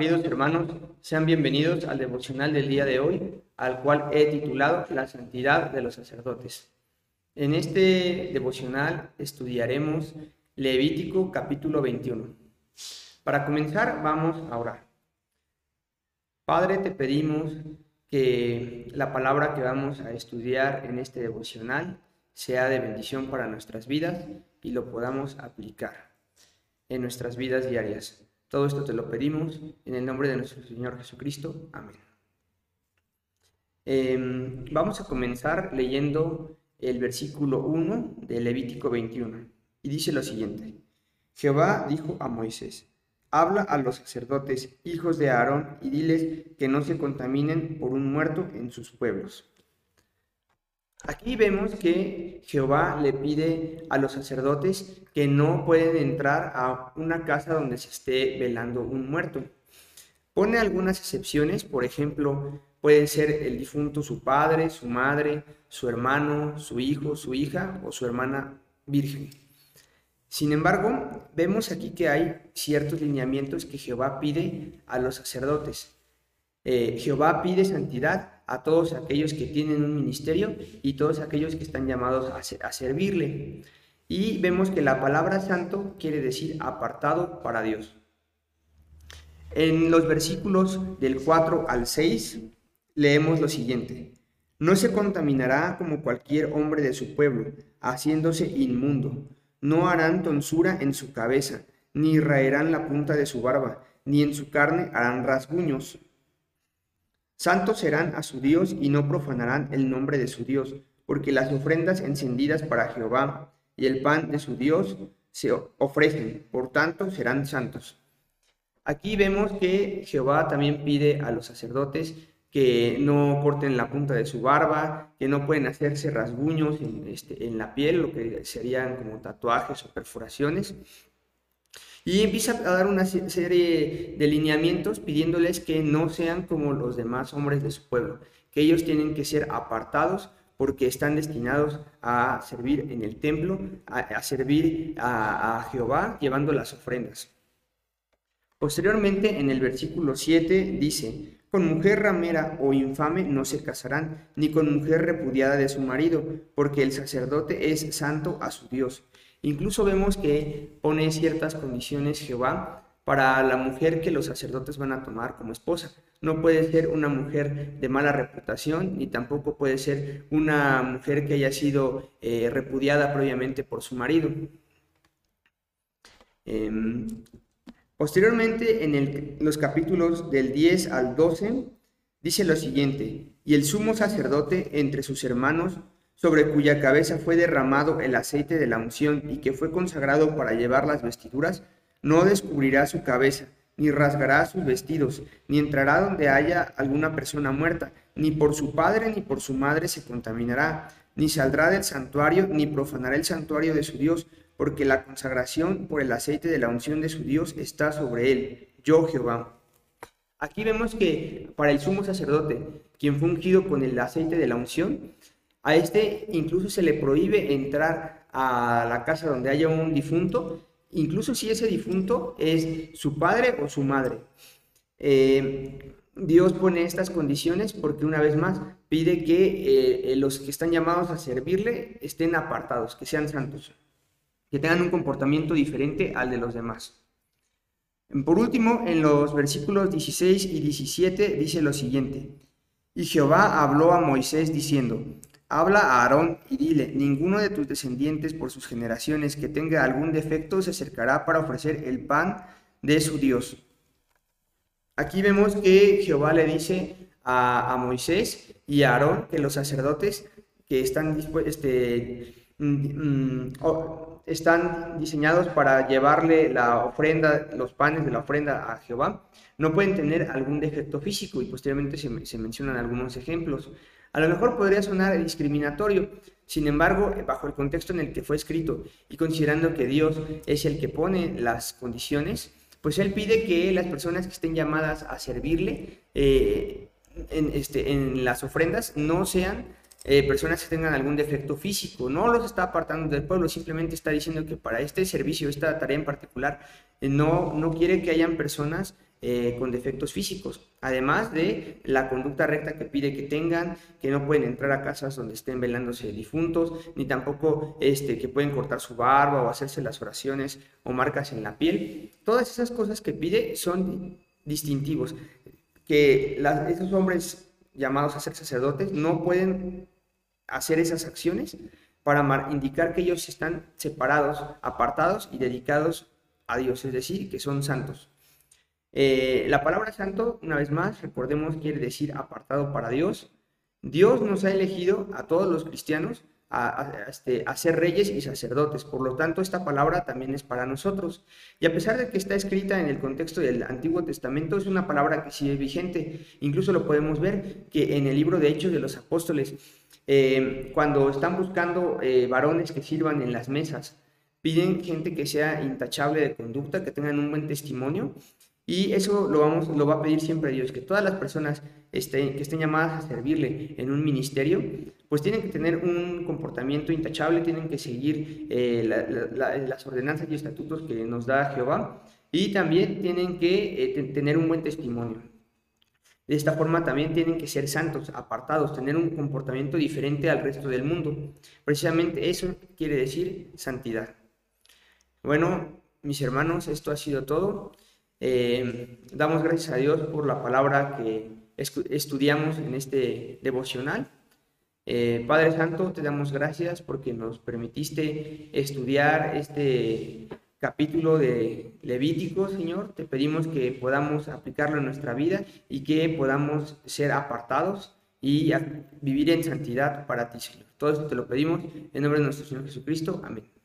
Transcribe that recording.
queridos hermanos, sean bienvenidos al devocional del día de hoy, al cual he titulado La santidad de los sacerdotes. En este devocional estudiaremos Levítico capítulo 21. Para comenzar, vamos a orar. Padre, te pedimos que la palabra que vamos a estudiar en este devocional sea de bendición para nuestras vidas y lo podamos aplicar en nuestras vidas diarias. Todo esto te lo pedimos en el nombre de nuestro Señor Jesucristo. Amén. Em, vamos a comenzar leyendo el versículo 1 de Levítico 21. Y dice lo siguiente. Jehová dijo a Moisés, habla a los sacerdotes, hijos de Aarón, y diles que no se contaminen por un muerto en sus pueblos. Aquí vemos que Jehová le pide a los sacerdotes que no pueden entrar a una casa donde se esté velando un muerto. Pone algunas excepciones, por ejemplo, puede ser el difunto su padre, su madre, su hermano, su hijo, su hija o su hermana virgen. Sin embargo, vemos aquí que hay ciertos lineamientos que Jehová pide a los sacerdotes. Eh, Jehová pide santidad a todos aquellos que tienen un ministerio y todos aquellos que están llamados a, servirle. Y vemos que la palabra santo quiere decir apartado para Dios. En los versículos del 4 al 6 leemos lo siguiente. No se contaminará como cualquier hombre de su pueblo, haciéndose inmundo. No harán tonsura en su cabeza, ni raerán la punta de su barba, ni en su carne harán rasguños Santos serán a su Dios y no profanarán el nombre de su Dios, porque las ofrendas encendidas para Jehová y el pan de su Dios se ofrecen, por tanto serán santos. Aquí vemos que Jehová también pide a los sacerdotes que no corten la punta de su barba, que no pueden hacerse rasguños en, este, en la piel, lo que serían como tatuajes o perforaciones, y empieza a dar una serie de lineamientos pidiéndoles que no sean como los demás hombres de su pueblo, que ellos tienen que ser apartados porque están destinados a servir en el templo, a, servir a, Jehová llevando las ofrendas. Posteriormente, en el versículo 7 dice, con mujer ramera o infame no se casarán, ni con mujer repudiada de su marido, porque el sacerdote es santo a su Dios. Incluso vemos que pone ciertas condiciones Jehová para la mujer que los sacerdotes van a tomar como esposa. No puede ser una mujer de mala reputación, ni tampoco puede ser una mujer que haya sido eh, repudiada previamente por su marido. Em, posteriormente, en los capítulos del 10 al 12, dice lo siguiente, y el sumo sacerdote entre sus hermanos sobre cuya cabeza fue derramado el aceite de la unción y que fue consagrado para llevar las vestiduras, no descubrirá su cabeza, ni rasgará sus vestidos, ni entrará donde haya alguna persona muerta, ni por su padre ni por su madre se contaminará, ni saldrá del santuario, ni profanará el santuario de su Dios, porque la consagración por el aceite de la unción de su Dios está sobre él, yo Jehová. Aquí vemos que para el sumo sacerdote, quien fue ungido con el aceite de la unción, a este incluso se le prohíbe entrar a la casa donde haya un difunto, incluso si ese difunto es su padre o su madre. Eh, Dios pone estas condiciones porque una vez más pide que eh, los que están llamados a servirle estén apartados, que sean santos, que tengan un comportamiento diferente al de los demás. Por último, en los versículos 16 y 17 dice lo siguiente, y Jehová habló a Moisés diciendo, Habla a Aarón y dile, ninguno de tus descendientes por sus generaciones que tenga algún defecto se acercará para ofrecer el pan de su Dios. Aquí vemos que Jehová le dice a, Moisés y a Aarón que los sacerdotes que están, este, mm, mm, están diseñados para llevarle la ofrenda, los panes de la ofrenda a Jehová, no pueden tener algún defecto físico y posteriormente se, se mencionan algunos ejemplos. A lo mejor podría sonar discriminatorio, sin embargo, bajo el contexto en el que fue escrito y considerando que Dios es el que pone las condiciones, pues Él pide que las personas que estén llamadas a servirle eh, en, este, en las ofrendas no sean eh, personas que tengan algún defecto físico. No los está apartando del pueblo, simplemente está diciendo que para este servicio, esta tarea en particular, eh, no, no quiere que hayan personas eh, con defectos físicos, además de la conducta recta que pide que tengan, que no pueden entrar a casas donde estén velándose difuntos, ni tampoco este, que pueden cortar su barba o hacerse las oraciones o marcas en la piel. Todas esas cosas que pide son distintivos, que esos hombres llamados a ser sacerdotes no pueden hacer esas acciones para indicar que ellos están separados, apartados y dedicados a Dios, es decir, que son santos. Eh, la palabra santo, una vez más, recordemos, quiere decir apartado para Dios. Dios nos ha elegido a todos los cristianos este, a, ser reyes y sacerdotes. Por lo tanto, esta palabra también es para nosotros. Y a pesar de que está escrita en el contexto del Antiguo Testamento, es una palabra que sigue vigente. Incluso lo podemos ver que en el libro de Hechos de los Apóstoles, eh, cuando están buscando eh, varones que sirvan en las mesas, piden gente que sea intachable de conducta, que tengan un buen testimonio. Y eso lo, vamos, lo va a pedir siempre Dios, que todas las personas estén, que estén llamadas a servirle en un ministerio, pues tienen que tener un comportamiento intachable, tienen que seguir eh, las ordenanzas y estatutos que nos da Jehová y también tienen que eh, tener un buen testimonio. De esta forma también tienen que ser santos, apartados, tener un comportamiento diferente al resto del mundo. Precisamente eso quiere decir santidad. Bueno, mis hermanos, esto ha sido todo. Eh, damos gracias a Dios por la palabra que estudiamos en este devocional. Eh, Padre Santo, te damos gracias porque nos permitiste estudiar este capítulo de Levítico, Señor. Te pedimos que podamos aplicarlo en nuestra vida y que podamos ser apartados y vivir en santidad para ti, Señor. Todo esto te lo pedimos en nombre de nuestro Señor Jesucristo. Amén.